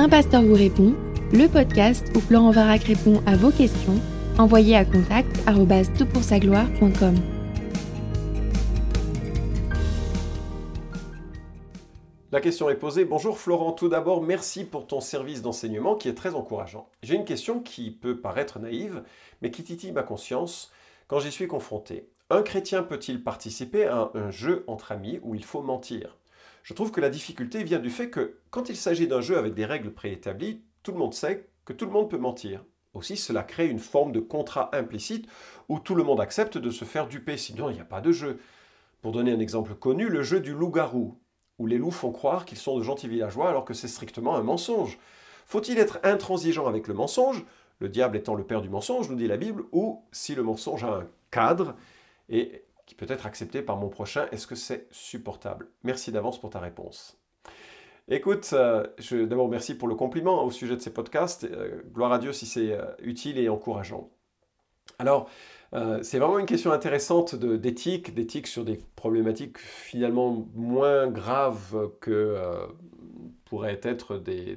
Un pasteur vous répond, le podcast où Florent Varac répond à vos questions, envoyez à contact gloire.com La question est posée. Bonjour Florent, tout d'abord, merci pour ton service d'enseignement qui est très encourageant. J'ai une question qui peut paraître naïve, mais qui titille ma conscience quand j'y suis confronté. Un chrétien peut-il participer à un jeu entre amis où il faut mentir? Je trouve que la difficulté vient du fait que quand il s'agit d'un jeu avec des règles préétablies, tout le monde sait que tout le monde peut mentir. Aussi, cela crée une forme de contrat implicite où tout le monde accepte de se faire duper, sinon il n'y a pas de jeu. Pour donner un exemple connu, le jeu du loup-garou où les loups font croire qu'ils sont de gentils villageois alors que c'est strictement un mensonge. Faut-il être intransigeant avec le mensonge, le diable étant le père du mensonge, nous dit la Bible, ou si le mensonge a un cadre et qui peut être accepté par mon prochain, est-ce que c'est supportable? Merci d'avance pour ta réponse. Écoute, euh, d'abord merci pour le compliment au sujet de ces podcasts. Euh, gloire à Dieu si c'est euh, utile et encourageant. Alors, c'est vraiment une question intéressante d'éthique, d'éthique sur des problématiques finalement moins graves que pourrait être des,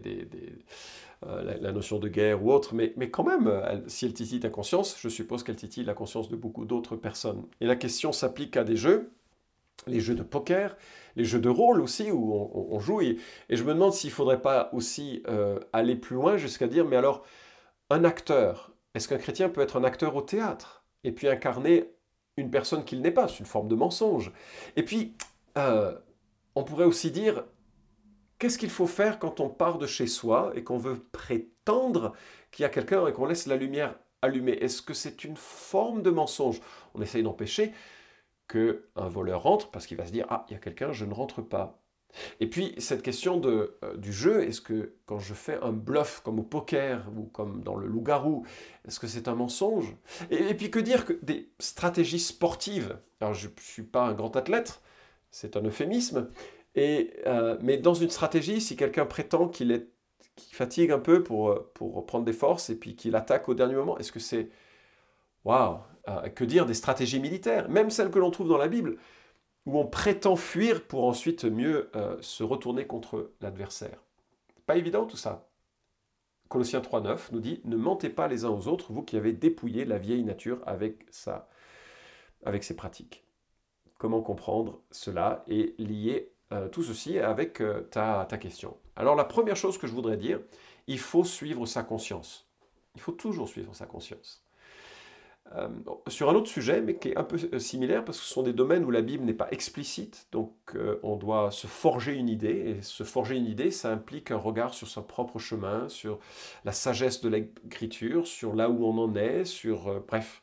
euh, la, notion de guerre ou autre, mais, mais quand même, si elle titille ta conscience, je suppose qu'elle titille la conscience de beaucoup d'autres personnes. Et la question s'applique à des jeux, les jeux de poker, les jeux de rôle aussi, où on, joue, et, je me demande s'il ne faudrait pas aussi aller plus loin jusqu'à dire, mais alors, un acteur, est-ce qu'un chrétien peut être un acteur au théâtre et puis incarner une personne qu'il n'est pas, c'est une forme de mensonge. Et puis, euh, on pourrait aussi dire, qu'est-ce qu'il faut faire quand on part de chez soi et qu'on veut prétendre qu'il y a quelqu'un et qu'on laisse la lumière allumée? Est-ce que c'est une forme de mensonge? On essaye d'empêcher qu'un voleur rentre parce qu'il va se dire, ah, il y a quelqu'un, je ne rentre pas. Et puis, cette question de, euh, du jeu, est-ce que quand je fais un bluff comme au poker ou comme dans le loup-garou, est-ce que c'est un mensonge? Et, puis, que dire que des stratégies sportives? Alors, je ne suis pas un grand athlète, c'est un euphémisme, euh, mais dans une stratégie, si quelqu'un prétend qu'il fatigue un peu pour, euh, pour prendre des forces et puis qu'il attaque au dernier moment, est-ce que c'est... Waouh Que dire des stratégies militaires? Même celles que l'on trouve dans la Bible où on prétend fuir pour ensuite mieux euh, se retourner contre l'adversaire. Pas évident tout ça. Colossiens 3.9 nous dit Ne mentez pas les uns aux autres, vous qui avez dépouillé la vieille nature avec, sa, avec ses pratiques. Comment comprendre cela et lier euh, tout ceci avec euh, ta, question Alors, la première chose que je voudrais dire, il faut suivre sa conscience. Il faut toujours suivre sa conscience. Euh, sur un autre sujet, mais qui est un peu similaire, parce que ce sont des domaines où la Bible n'est pas explicite, donc on doit se forger une idée, et se forger une idée, ça implique un regard sur son propre chemin, sur la sagesse de l'écriture, sur là où on en est, sur... bref.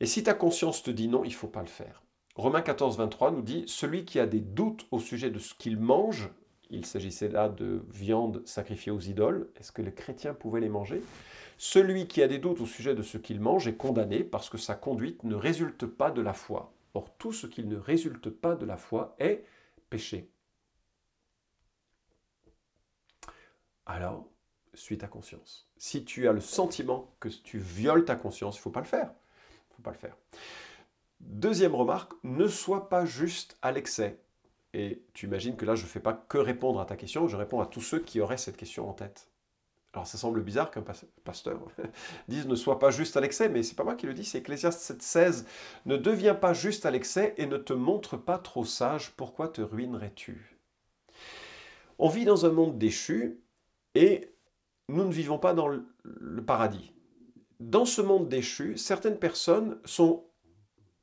Et si ta conscience te dit non, il ne faut pas le faire. Romains 14, 23 nous dit, Celui qui a des doutes au sujet de ce qu'il mange, il s'agissait là de viande sacrifiée aux idoles, est-ce que les chrétiens pouvaient les manger? Celui qui a des doutes au sujet de ce qu'il mange est condamné parce que sa conduite ne résulte pas de la foi. Or, tout ce qui ne résulte pas de la foi est péché. Alors, suis ta conscience. Si tu as le sentiment que tu violes ta conscience, il ne faut pas le faire. Il faut pas le faire. Deuxième remarque, ne sois pas juste à l'excès. Et tu imagines que là, je ne fais pas que répondre à ta question, je réponds à tous ceux qui auraient cette question en tête. Alors ça semble bizarre qu'un pasteur dise ne sois pas juste à l'excès, mais c'est pas moi qui le dis, c'est Ecclésiaste 7.16. Ne deviens pas juste à l'excès et ne te montre pas trop sage, pourquoi te ruinerais-tu? On vit dans un monde déchu et nous ne vivons pas dans le paradis. Dans ce monde déchu, certaines personnes sont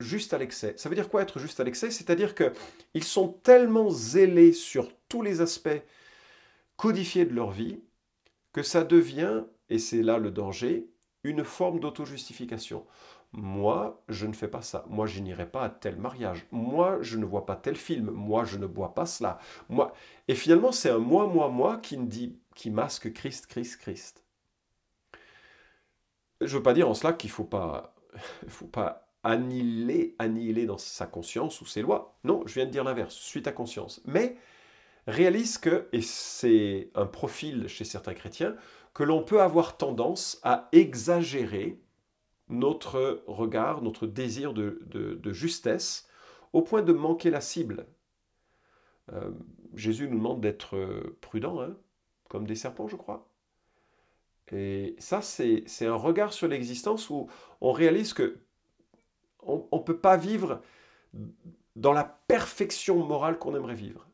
juste à l'excès. Ça veut dire quoi être juste à l'excès? C'est-à-dire qu'ils sont tellement zélés sur tous les aspects codifiés de leur vie que ça devient, et c'est là le danger, une forme d'auto-justification. Moi, je ne fais pas ça. Moi, je n'irai pas à tel mariage. Moi, je ne vois pas tel film. Moi, je ne bois pas cela. Moi, et finalement, c'est un moi, moi, moi qui masque Christ, Christ, Christ. Je veux pas dire en cela qu'il faut pas, faut pas annihiler, annihiler dans sa conscience ou ses lois. Non, je viens de dire l'inverse. Suis ta conscience. Mais réalise que, et c'est un profil chez certains chrétiens, que l'on peut avoir tendance à exagérer notre regard, notre désir de, justesse, au point de manquer la cible. Euh, Jésus nous demande d'être prudent. Hein. comme des serpents, je crois. Et ça, c'est un regard sur l'existence où on réalise que on ne peut pas vivre dans la perfection morale qu'on aimerait vivre.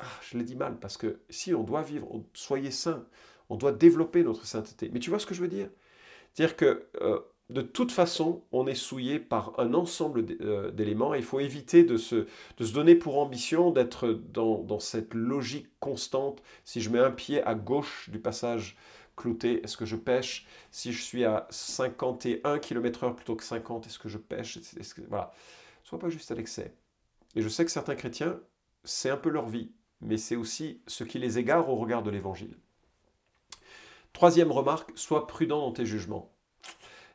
Ah, je l'ai dit mal, parce que si on doit vivre, soyez saint, on doit développer notre sainteté. Mais tu vois ce que je veux dire? C'est-à-dire que euh, de toute façon, on est souillé par un ensemble euh, d'éléments et il faut éviter de se, de se donner pour ambition d'être dans, dans, cette logique constante. Si je mets un pied à gauche du passage est-ce que je pêche Si je suis à 51 km/h plutôt que 50, est-ce que je pêche Voilà. Sois pas juste à l'excès. Et je sais que certains chrétiens, c'est un peu leur vie, mais c'est aussi ce qui les égare au regard de l'évangile. Troisième remarque, sois prudent dans tes jugements.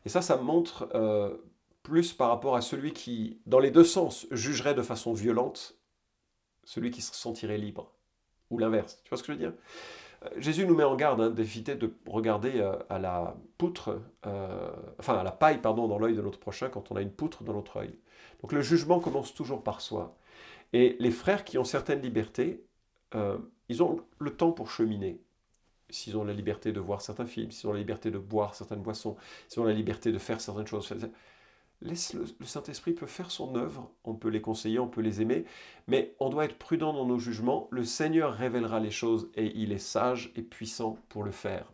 Et ça, ça montre euh, plus par rapport à celui qui, dans les deux sens, jugerait de façon violente, celui qui se sentirait libre, ou l'inverse. Tu vois ce que je veux dire? Jésus nous met en garde hein, d'éviter de regarder euh, à la poutre, enfin à la paille, pardon, dans l'œil de notre prochain quand on a une poutre dans notre œil. Donc le jugement commence toujours par soi. Et les frères qui ont certaines libertés, ils ont le temps pour cheminer s'ils ont la liberté de voir certains films, s'ils ont la liberté de boire certaines boissons, s'ils ont la liberté de faire certaines choses. Laisse le, Saint-Esprit peut faire son œuvre, on peut les conseiller, on peut les aimer, mais on doit être prudent dans nos jugements. Le Seigneur révélera les choses et il est sage et puissant pour le faire.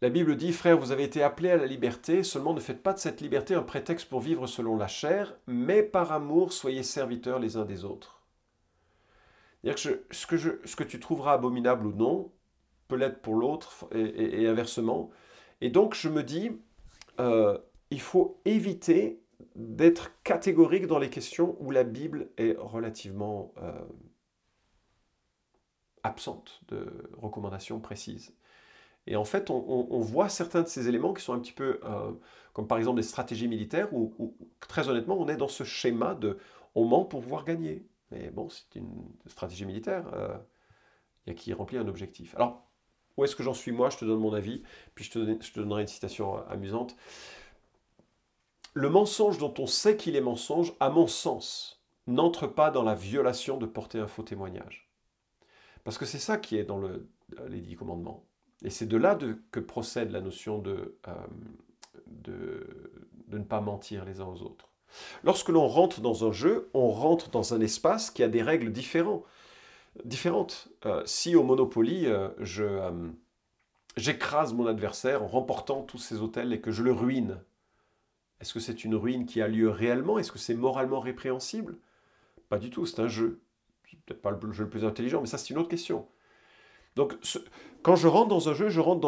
La Bible dit, frères, vous avez été appelés à la liberté, seulement ne faites pas de cette liberté un prétexte pour vivre selon la chair, mais par amour soyez serviteurs les uns des autres que ce, que je, ce que tu trouveras abominable ou non peut l'être pour l'autre et, inversement. Et donc je me dis, euh, il faut éviter d'être catégorique dans les questions où la Bible est relativement euh, absente de recommandations précises. Et en fait, on, voit certains de ces éléments qui sont un petit peu, euh, comme par exemple des stratégies militaires, où, très honnêtement, on est dans ce schéma de on ment pour pouvoir gagner. Mais bon, c'est une stratégie militaire euh, qui remplit un objectif. Alors, où est-ce que j'en suis moi? Je te donne mon avis, puis je te, donnerai une citation amusante. Le mensonge dont on sait qu'il est mensonge, à mon sens, n'entre pas dans la violation de porter un faux témoignage. Parce que c'est ça qui est dans euh, les dix commandements. Et c'est de là que procède la notion de, de, de ne pas mentir les uns aux autres. Lorsque l'on rentre dans un jeu, on rentre dans un espace qui a des règles différentes. Euh, si au Monopoly, euh, euh, j'écrase mon adversaire en remportant tous ses hôtels et que je le ruine, est-ce que c'est une ruine qui a lieu réellement? Est-ce que c'est moralement répréhensible? Pas du tout, c'est un jeu. Peut-être pas le jeu le plus intelligent, mais ça c'est une autre question. Donc quand je rentre dans un jeu, je rentre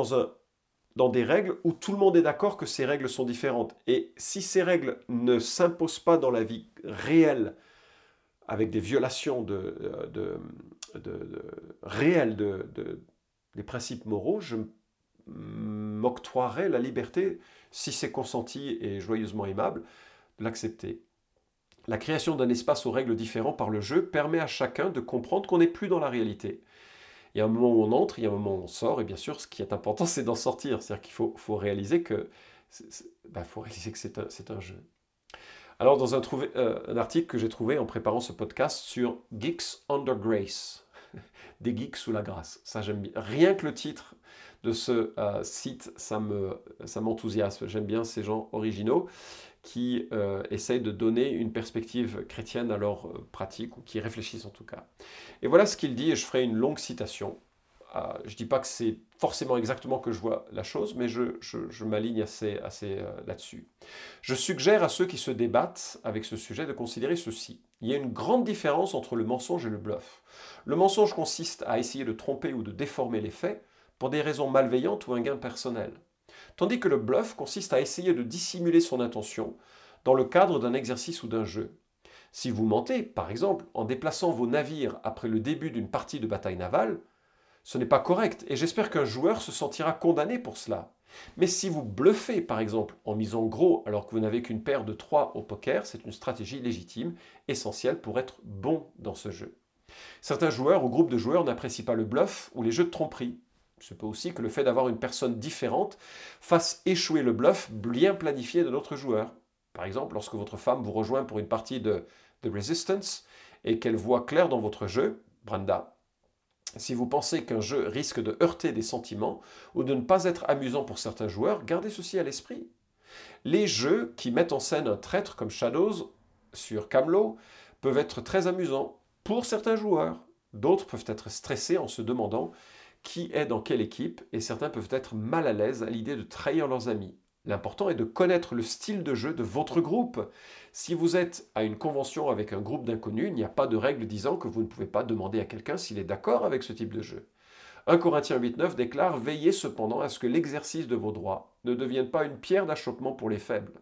dans des règles où tout le monde est d'accord que ces règles sont différentes. Et si ces règles ne s'imposent pas dans la vie réelle, avec des violations de, réelles des principes moraux, je m'octroierai la liberté, si c'est consenti et joyeusement aimable, de l'accepter. La création d'un espace aux règles différentes par le jeu permet à chacun de comprendre qu'on n'est plus dans la réalité. Il y a un moment où on entre, il y a un moment où on sort, et bien sûr, ce qui est important, c'est d'en sortir. C'est-à-dire qu'il faut, faut, réaliser que que c'est un, un, jeu. Alors, dans un, euh, un article que j'ai trouvé en préparant ce podcast sur Geeks Under Grace, des geeks sous la grâce. Ça, j'aime. Rien que le titre de ce euh, site, ça m'enthousiasme. Ça j'aime bien ces gens originaux qui euh, essayent de donner une perspective chrétienne à leur euh, pratique, ou qui réfléchissent en tout cas. Et voilà ce qu'il dit, et je ferai une longue citation. Euh, je ne dis pas que c'est forcément exactement que je vois la chose, mais je, je, m'aligne assez, assez là-dessus. Je suggère à ceux qui se débattent avec ce sujet de considérer ceci. Il y a une grande différence entre le mensonge et le bluff. Le mensonge consiste à essayer de tromper ou de déformer les faits pour des raisons malveillantes ou un gain personnel tandis que le bluff consiste à essayer de dissimuler son intention dans le cadre d'un exercice ou d'un jeu. Si vous mentez, par exemple, en déplaçant vos navires après le début d'une partie de bataille navale, ce n'est pas correct et j'espère qu'un joueur se sentira condamné pour cela. Mais si vous bluffez, par exemple, en misant gros alors que vous n'avez qu'une paire de 3 au poker, c'est une stratégie légitime, essentielle pour être bon dans ce jeu. Certains joueurs ou groupes de joueurs n'apprécient pas le bluff ou les jeux de tromperie. Il peut aussi que le fait d'avoir une personne différente fasse échouer le bluff bien planifié de notre joueur. Par exemple, lorsque votre femme vous rejoint pour une partie de, de Resistance et qu'elle voit clair dans votre jeu, Brenda, Si vous pensez qu'un jeu risque de heurter des sentiments ou de ne pas être amusant pour certains joueurs, gardez ceci à l'esprit. Les jeux qui mettent en scène un traître comme Shadows sur Camelot peuvent être très amusants pour certains joueurs. D'autres peuvent être stressés en se demandant qui est dans quelle équipe et certains peuvent être mal à l'aise à l'idée de trahir leurs amis. L'important est de connaître le style de jeu de votre groupe. Si vous êtes à une convention avec un groupe d'inconnus, il n'y a pas de règle disant que vous ne pouvez pas demander à quelqu'un s'il est d'accord avec ce type de jeu. 1 Corinthiens 8.9 déclare Veillez cependant à ce que l'exercice de vos droits ne devienne pas une pierre d'achoppement pour les faibles.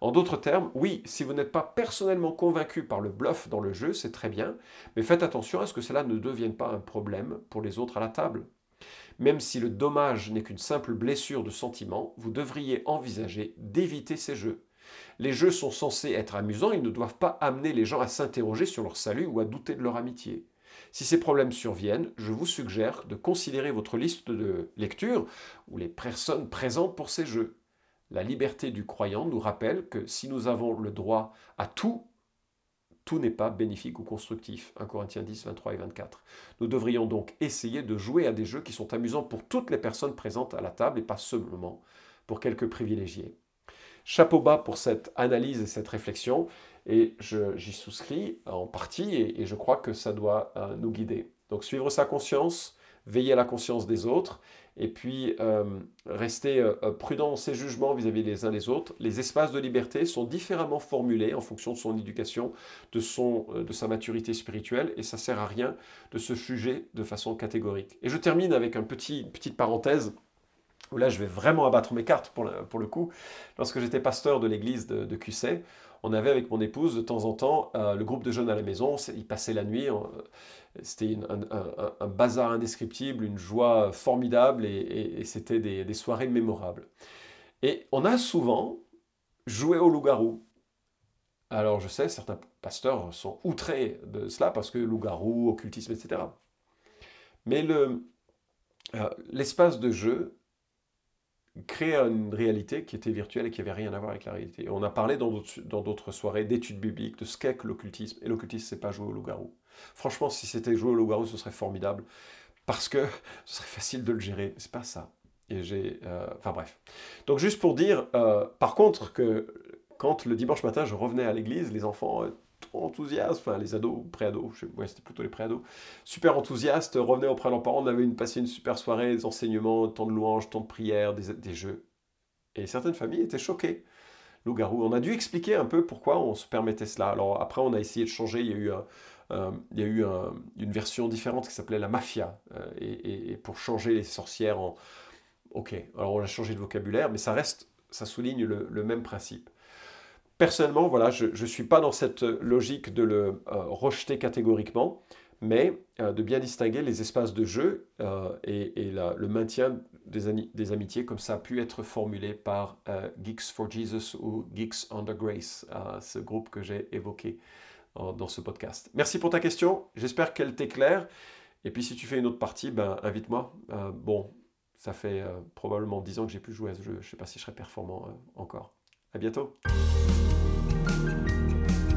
En d'autres termes, oui, si vous n'êtes pas personnellement convaincu par le bluff dans le jeu, c'est très bien, mais faites attention à ce que cela ne devienne pas un problème pour les autres à la table. Même si le dommage n'est qu'une simple blessure de sentiment, vous devriez envisager d'éviter ces jeux. Les jeux sont censés être amusants, ils ne doivent pas amener les gens à s'interroger sur leur salut ou à douter de leur amitié. Si ces problèmes surviennent, je vous suggère de considérer votre liste de lecture ou les personnes présentes pour ces jeux. La liberté du croyant nous rappelle que si nous avons le droit à tout, tout n'est pas bénéfique ou constructif. 1 Corinthiens 10, 23 et 24. Nous devrions donc essayer de jouer à des jeux qui sont amusants pour toutes les personnes présentes à la table et pas seulement pour quelques privilégiés. Chapeau bas pour cette analyse et cette réflexion, et j'y souscris en partie, et, je crois que ça doit euh, nous guider. Donc suivre sa conscience, veiller à la conscience des autres, et puis euh, rester euh, prudent dans ses jugements vis-à-vis des uns des autres. Les espaces de liberté sont différemment formulés en fonction de son éducation, de, son, de sa maturité spirituelle, et ça sert à rien de se juger de façon catégorique. Et je termine avec un petit, une petite parenthèse là je vais vraiment abattre mes cartes pour, le coup. Lorsque j'étais pasteur de l'église de, de Cusset, on avait avec mon épouse de temps en temps euh, le groupe de jeunes à la maison, ils passaient la nuit, c'était un, bazar indescriptible, une joie formidable et, c'était des, soirées mémorables. Et on a souvent joué au loup-garou. Alors je sais, certains pasteurs sont outrés de cela parce que loup-garou, occultisme, etc. Mais euh, l'espace de jeu créer une réalité qui était virtuelle et qui n'avait rien à voir avec la réalité. On a parlé dans d'autres soirées d'études bibliques de ce qu'est que l'occultisme. Et l'occultisme, c'est pas jouer au loup-garou. Franchement, si c'était jouer au loup-garou, ce serait formidable. Parce que ce serait facile de le gérer. C'est pas ça. Et j'ai. Euh, enfin bref. Donc juste pour dire, euh, par contre, que quand le dimanche matin je revenais à l'église, les enfants enthousiastes, enfin les ados, pré-ados, ouais, c'était plutôt les pré-ados, super enthousiastes, revenaient auprès de leurs parents, on avait une, passé une super soirée, des enseignements, temps de louanges, temps de prière, des, jeux. Et certaines familles étaient choquées. Loup-garou. On a dû expliquer un peu pourquoi on se permettait cela. Alors après, on a essayé de changer. Il y a eu, il y a eu une version différente qui s'appelait la mafia. Euh, et, pour changer les sorcières en... Ok, alors on a changé de vocabulaire, mais ça reste, ça souligne le même principe. Personnellement, voilà, je ne suis pas dans cette logique de le euh, rejeter catégoriquement, mais euh, de bien distinguer les espaces de jeu euh, et, le maintien des, amitiés comme ça a pu être formulé par Geeks for Jesus ou Geeks Under Grace, ce groupe que j'ai évoqué dans ce podcast. Merci pour ta question, j'espère qu'elle t'éclaire. Et puis si tu fais une autre partie, ben, invite-moi. bon, ça fait probablement 10 ans que j'ai pu jouer à ce jeu, je ne sais pas si je serai performant encore. À bientôt.